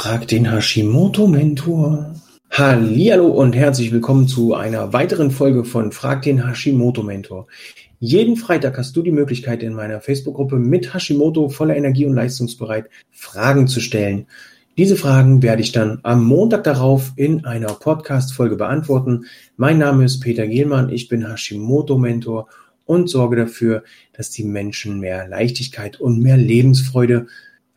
Frag den Hashimoto-Mentor. Hallihallo und herzlich willkommen zu einer weiteren Folge von Frag den Hashimoto-Mentor. Jeden Freitag hast du die Möglichkeit, in meiner Facebook-Gruppe mit Hashimoto voller Energie und leistungsbereit Fragen zu stellen. Diese Fragen werde ich dann am Montag darauf in einer Podcast-Folge beantworten. Mein Name ist Peter Gehlmann, ich bin Hashimoto-Mentor und sorge dafür, dass die Menschen mehr Leichtigkeit und mehr Lebensfreude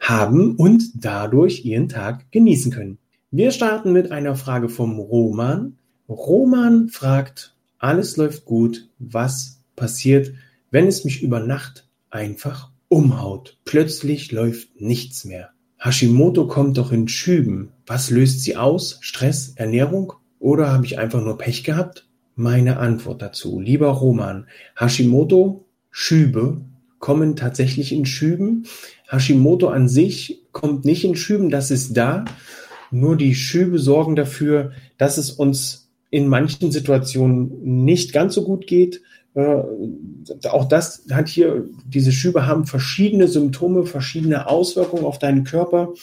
haben und dadurch ihren Tag genießen können. Wir starten mit einer Frage vom Roman. Roman fragt, alles läuft gut, was passiert, wenn es mich über Nacht einfach umhaut? Plötzlich läuft nichts mehr. Hashimoto kommt doch in Schüben. Was löst sie aus? Stress, Ernährung? Oder habe ich einfach nur Pech gehabt? Meine Antwort dazu, lieber Roman, Hashimoto, Schübe kommen tatsächlich in Schüben. Hashimoto an sich kommt nicht in Schüben, das ist da. Nur die Schübe sorgen dafür, dass es uns in manchen Situationen nicht ganz so gut geht. Äh, auch das hat hier, diese Schübe haben verschiedene Symptome, verschiedene Auswirkungen auf deinen Körper.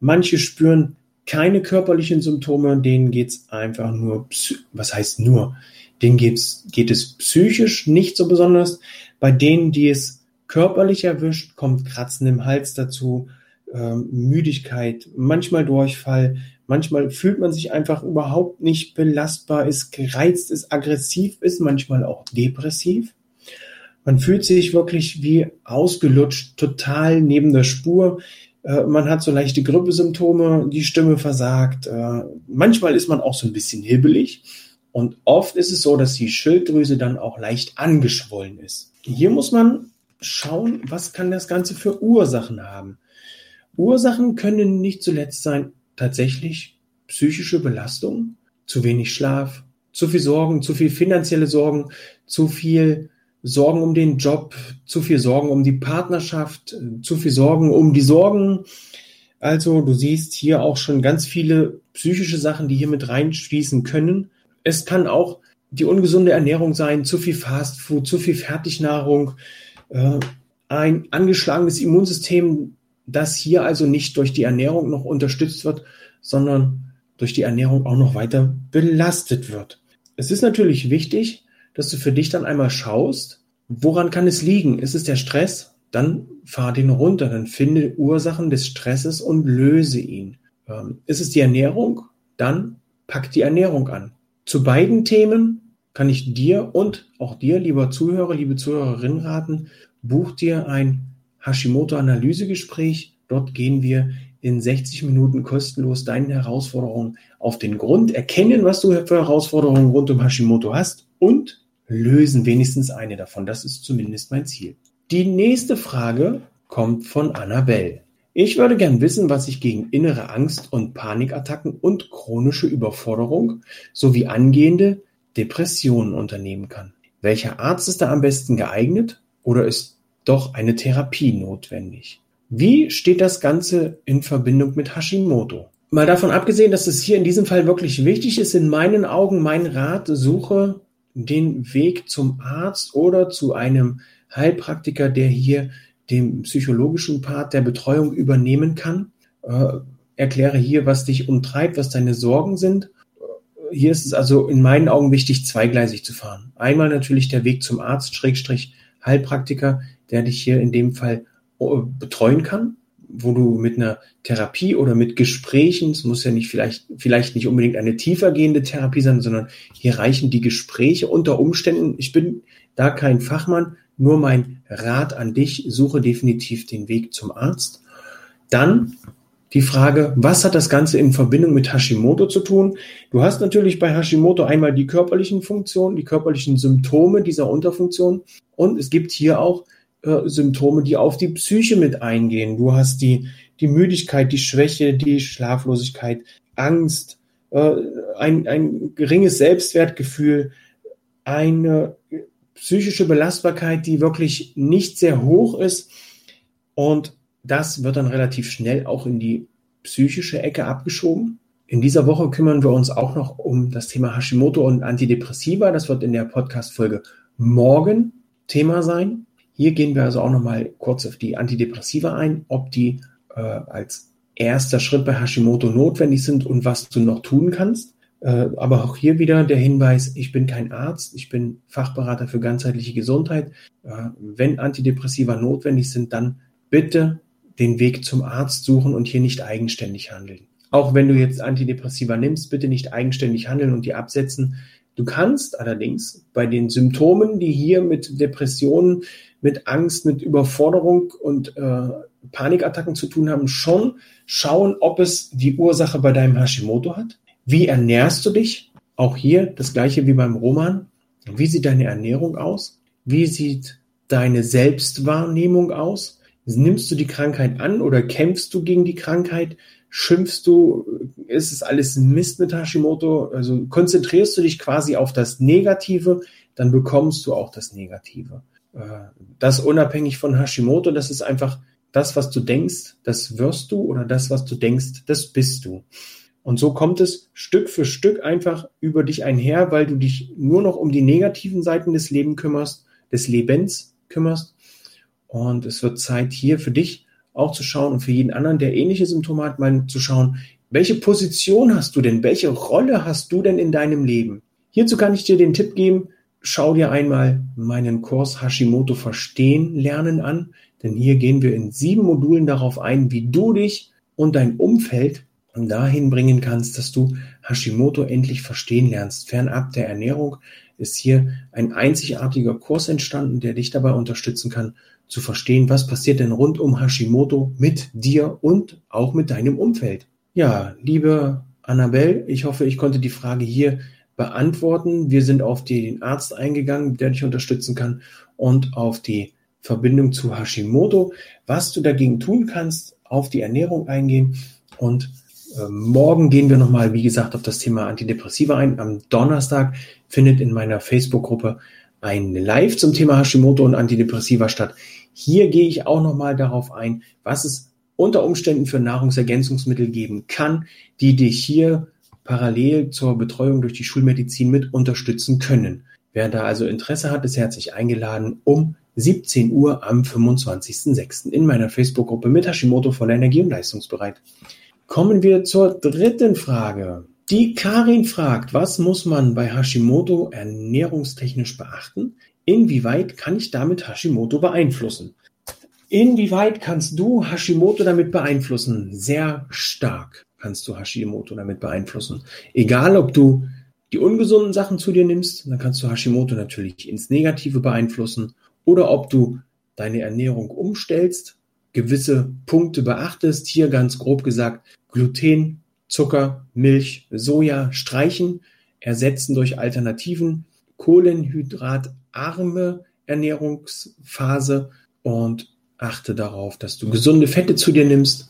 Manche spüren keine körperlichen Symptome, denen geht's einfach nur, was heißt nur, denen geht's, geht es psychisch nicht so besonders. Bei denen, die es körperlich erwischt, kommt Kratzen im Hals dazu, äh, Müdigkeit, manchmal Durchfall, manchmal fühlt man sich einfach überhaupt nicht belastbar, ist gereizt, ist aggressiv, ist manchmal auch depressiv. Man fühlt sich wirklich wie ausgelutscht, total neben der Spur. Äh, man hat so leichte Grippesymptome, die Stimme versagt. Äh, manchmal ist man auch so ein bisschen hibbelig. Und oft ist es so, dass die Schilddrüse dann auch leicht angeschwollen ist. Hier muss man schauen, was kann das Ganze für Ursachen haben. Ursachen können nicht zuletzt sein, tatsächlich psychische Belastung, zu wenig Schlaf, zu viel Sorgen, zu viel finanzielle Sorgen, zu viel Sorgen um den Job, zu viel Sorgen um die Partnerschaft, zu viel Sorgen um die Sorgen. Also du siehst hier auch schon ganz viele psychische Sachen, die hier mit reinschließen können. Es kann auch die ungesunde Ernährung sein, zu viel Fastfood, zu viel Fertignahrung, äh, ein angeschlagenes Immunsystem, das hier also nicht durch die Ernährung noch unterstützt wird, sondern durch die Ernährung auch noch weiter belastet wird. Es ist natürlich wichtig, dass du für dich dann einmal schaust, woran kann es liegen? Ist es der Stress? Dann fahr den runter, dann finde Ursachen des Stresses und löse ihn. Ähm, ist es die Ernährung? Dann pack die Ernährung an. Zu beiden Themen kann ich dir und auch dir, lieber Zuhörer, liebe Zuhörerin, raten, buch dir ein Hashimoto-Analysegespräch. Dort gehen wir in 60 Minuten kostenlos deinen Herausforderungen auf den Grund, erkennen, was du für Herausforderungen rund um Hashimoto hast und lösen wenigstens eine davon. Das ist zumindest mein Ziel. Die nächste Frage kommt von Annabelle. Ich würde gern wissen, was ich gegen innere Angst und Panikattacken und chronische Überforderung sowie angehende Depressionen unternehmen kann. Welcher Arzt ist da am besten geeignet oder ist doch eine Therapie notwendig? Wie steht das Ganze in Verbindung mit Hashimoto? Mal davon abgesehen, dass es hier in diesem Fall wirklich wichtig ist, in meinen Augen mein Rat, suche den Weg zum Arzt oder zu einem Heilpraktiker, der hier den psychologischen Part der Betreuung übernehmen kann. Äh, erkläre hier, was dich umtreibt, was deine Sorgen sind hier ist es also in meinen Augen wichtig, zweigleisig zu fahren. Einmal natürlich der Weg zum Arzt, Schrägstrich Heilpraktiker, der dich hier in dem Fall oh, betreuen kann, wo du mit einer Therapie oder mit Gesprächen, es muss ja nicht vielleicht, vielleicht nicht unbedingt eine tiefergehende Therapie sein, sondern hier reichen die Gespräche unter Umständen. Ich bin da kein Fachmann, nur mein Rat an dich, suche definitiv den Weg zum Arzt. Dann die Frage, was hat das Ganze in Verbindung mit Hashimoto zu tun? Du hast natürlich bei Hashimoto einmal die körperlichen Funktionen, die körperlichen Symptome dieser Unterfunktion und es gibt hier auch äh, Symptome, die auf die Psyche mit eingehen. Du hast die, die Müdigkeit, die Schwäche, die Schlaflosigkeit, Angst, äh, ein, ein geringes Selbstwertgefühl, eine psychische Belastbarkeit, die wirklich nicht sehr hoch ist und das wird dann relativ schnell auch in die psychische Ecke abgeschoben. In dieser Woche kümmern wir uns auch noch um das Thema Hashimoto und Antidepressiva. Das wird in der Podcast-Folge morgen Thema sein. Hier gehen wir also auch noch mal kurz auf die Antidepressiva ein, ob die äh, als erster Schritt bei Hashimoto notwendig sind und was du noch tun kannst. Äh, aber auch hier wieder der Hinweis, ich bin kein Arzt, ich bin Fachberater für ganzheitliche Gesundheit. Äh, wenn Antidepressiva notwendig sind, dann bitte den Weg zum Arzt suchen und hier nicht eigenständig handeln. Auch wenn du jetzt Antidepressiva nimmst, bitte nicht eigenständig handeln und die absetzen. Du kannst allerdings bei den Symptomen, die hier mit Depressionen, mit Angst, mit Überforderung und äh, Panikattacken zu tun haben, schon schauen, ob es die Ursache bei deinem Hashimoto hat. Wie ernährst du dich? Auch hier das gleiche wie beim Roman. Wie sieht deine Ernährung aus? Wie sieht deine Selbstwahrnehmung aus? Nimmst du die Krankheit an oder kämpfst du gegen die Krankheit? Schimpfst du? Ist es alles Mist mit Hashimoto? Also konzentrierst du dich quasi auf das Negative, dann bekommst du auch das Negative. Äh, das unabhängig von Hashimoto, das ist einfach das, was du denkst, das wirst du oder das, was du denkst, das bist du. Und so kommt es Stück für Stück einfach über dich einher, weil du dich nur noch um die negativen Seiten des Lebens kümmerst, des Lebens kümmerst. Und es wird Zeit hier für dich auch zu schauen und für jeden anderen, der ähnliche Symptome hat, mal zu schauen, welche Position hast du denn? Welche Rolle hast du denn in deinem Leben? Hierzu kann ich dir den Tipp geben, schau dir einmal meinen Kurs Hashimoto verstehen lernen an, denn hier gehen wir in sieben Modulen darauf ein, wie du dich und dein Umfeld dahin bringen kannst, dass du Hashimoto endlich verstehen lernst. Fernab der Ernährung ist hier ein einzigartiger Kurs entstanden, der dich dabei unterstützen kann, zu verstehen, was passiert denn rund um Hashimoto mit dir und auch mit deinem Umfeld. Ja, liebe Annabelle, ich hoffe, ich konnte die Frage hier beantworten. Wir sind auf den Arzt eingegangen, der dich unterstützen kann und auf die Verbindung zu Hashimoto, was du dagegen tun kannst, auf die Ernährung eingehen und äh, morgen gehen wir nochmal, wie gesagt, auf das Thema Antidepressiva ein. Am Donnerstag findet in meiner Facebook-Gruppe ein Live zum Thema Hashimoto und Antidepressiva statt. Hier gehe ich auch nochmal darauf ein, was es unter Umständen für Nahrungsergänzungsmittel geben kann, die dich hier parallel zur Betreuung durch die Schulmedizin mit unterstützen können. Wer da also Interesse hat, ist herzlich eingeladen um 17 Uhr am 25.06. in meiner Facebook-Gruppe mit Hashimoto voller Energie und leistungsbereit. Kommen wir zur dritten Frage. Die Karin fragt, was muss man bei Hashimoto ernährungstechnisch beachten? Inwieweit kann ich damit Hashimoto beeinflussen? Inwieweit kannst du Hashimoto damit beeinflussen? Sehr stark kannst du Hashimoto damit beeinflussen. Egal, ob du die ungesunden Sachen zu dir nimmst, dann kannst du Hashimoto natürlich ins Negative beeinflussen. Oder ob du deine Ernährung umstellst, gewisse Punkte beachtest, hier ganz grob gesagt, Gluten, Zucker, Milch, Soja streichen, ersetzen durch Alternativen, kohlenhydratarme Ernährungsphase und achte darauf, dass du gesunde Fette zu dir nimmst,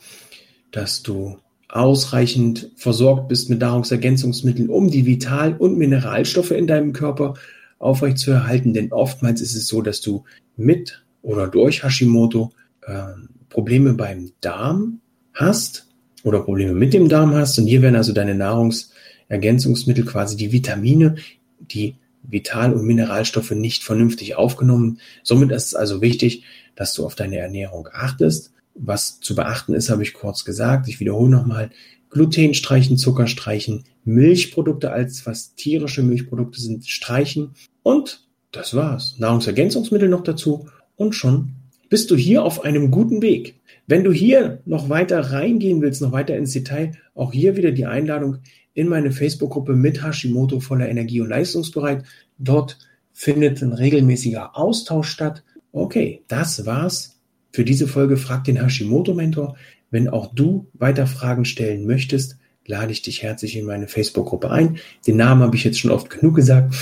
dass du ausreichend versorgt bist mit Nahrungsergänzungsmitteln, um die Vital- und Mineralstoffe in deinem Körper aufrechtzuerhalten. Denn oftmals ist es so, dass du mit oder durch Hashimoto äh, Probleme beim Darm hast oder Probleme mit dem Darm hast. Und hier werden also deine Nahrungsergänzungsmittel, quasi die Vitamine, die Vital- und Mineralstoffe nicht vernünftig aufgenommen. Somit ist es also wichtig, dass du auf deine Ernährung achtest was zu beachten ist, habe ich kurz gesagt. Ich wiederhole nochmal. Gluten streichen, Zucker streichen, Milchprodukte als was tierische Milchprodukte sind, streichen. Und das war's. Nahrungsergänzungsmittel noch dazu. Und schon bist du hier auf einem guten Weg. Wenn du hier noch weiter reingehen willst, noch weiter ins Detail, auch hier wieder die Einladung in meine Facebook-Gruppe mit Hashimoto voller Energie und leistungsbereit. Dort findet ein regelmäßiger Austausch statt. Okay, das war's für diese Folge Frag den Hashimoto-Mentor. Wenn auch du weiter Fragen stellen möchtest, lade ich dich herzlich in meine Facebook-Gruppe ein. Den Namen habe ich jetzt schon oft genug gesagt.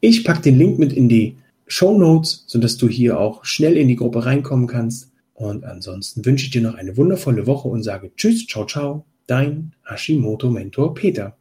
Ich packe den Link mit in die Show Notes, sodass du hier auch schnell in die Gruppe reinkommen kannst. Und ansonsten wünsche ich dir noch eine wundervolle Woche und sage Tschüss, ciao, ciao, dein Hashimoto-Mentor Peter.